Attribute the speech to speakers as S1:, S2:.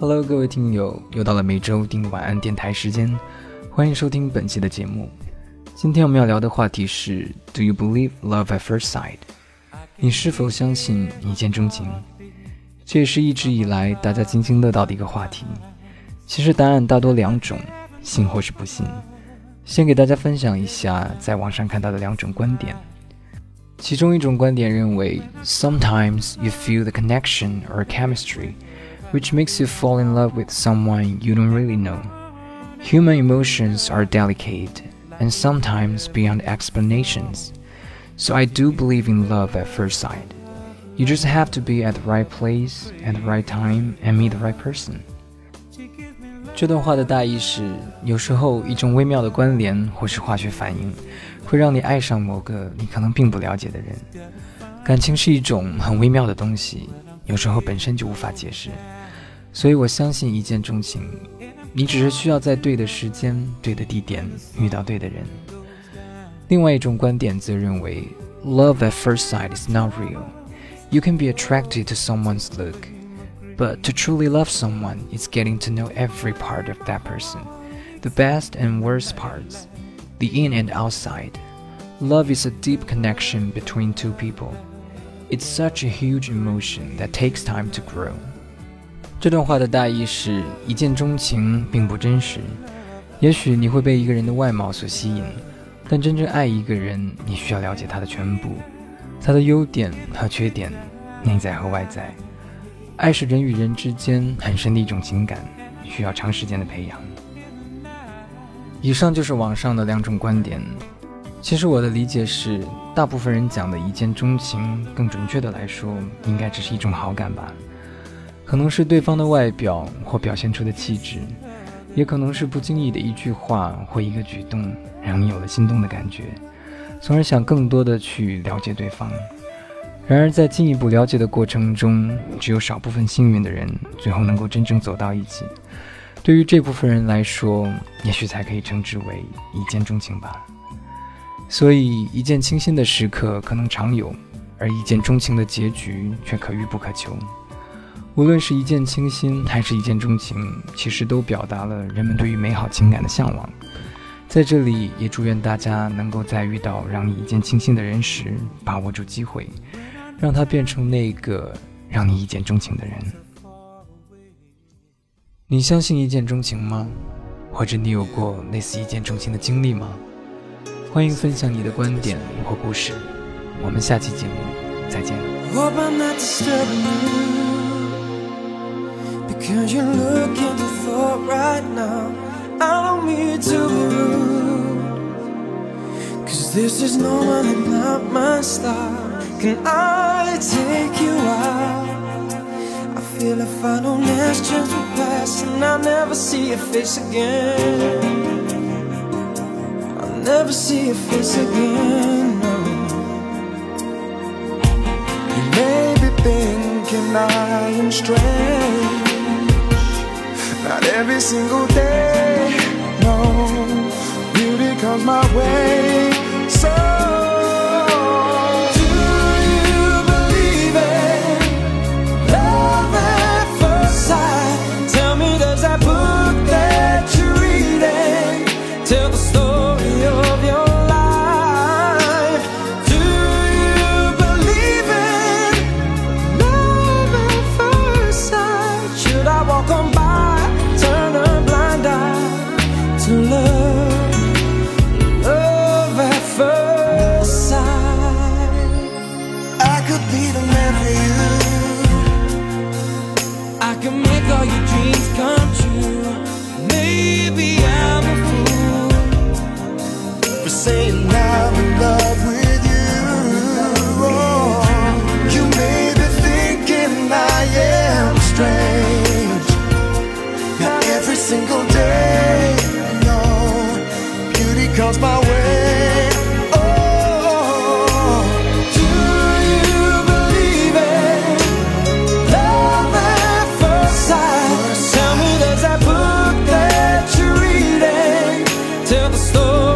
S1: Hello，各位听友，又到了每周听晚安电台时间，欢迎收听本期的节目。今天我们要聊的话题是：Do you believe love at first sight？你是否相信一见钟情？这也是一直以来大家津津乐道的一个话题。其实答案大多两种，信或是不信。先给大家分享一下在网上看到的两种观点。其中一种观点认为，Sometimes you feel the connection or chemistry。which makes you fall in love with someone you don't really know. Human emotions are delicate and sometimes beyond explanations. So I do believe in love at first sight. You just have to be at the right place at the right time and meet the right person. 这段话的大意是：有时候一种微妙的关联或是化学反应，会让你爱上某个你可能并不了解的人。感情是一种很微妙的东西，有时候本身就无法解释。 所以我相信一见钟情，你只是需要在对的时间、对的地点遇到对的人。另外一种观点则认为，love at first sight is not real. You can be attracted to someone's look, but to truly love someone is getting to know every part of that person, the best and worst parts, the in and outside. Love is a deep connection between two people. It's such a huge emotion that takes time to grow. 这段话的大意是一见钟情并不真实。也许你会被一个人的外貌所吸引，但真正爱一个人，你需要了解他的全部，他的优点和缺点，内在和外在。爱是人与人之间很深的一种情感，需要长时间的培养。以上就是网上的两种观点。其实我的理解是，大部分人讲的一见钟情，更准确的来说，应该只是一种好感吧。可能是对方的外表或表现出的气质，也可能是不经意的一句话或一个举动，让你有了心动的感觉，从而想更多的去了解对方。然而，在进一步了解的过程中，只有少部分幸运的人最后能够真正走到一起。对于这部分人来说，也许才可以称之为一见钟情吧。所以，一见倾心的时刻可能常有，而一见钟情的结局却可遇不可求。无论是一见倾心还是一见钟情，其实都表达了人们对于美好情感的向往。在这里，也祝愿大家能够在遇到让你一见倾心的人时，把握住机会，让他变成那个让你一见钟情的人。你相信一见钟情吗？或者你有过类似一见钟情的经历吗？欢迎分享你的观点或故事。我们下期节目再见。Cause you're looking too far right now? I don't mean to be rude. Cause this is normally not my style. Can I take you out? I feel if I don't ask chance will pass And I'll never see your face again. I'll never see your face again, no. You may be thinking I am strange every single day, no Beauty comes my way, can make all your dreams come true.
S2: Maybe I'm a fool For saying I'm in love
S3: with you. Oh, You may be thinking I am strange. Now every single day, no. Beauty comes my way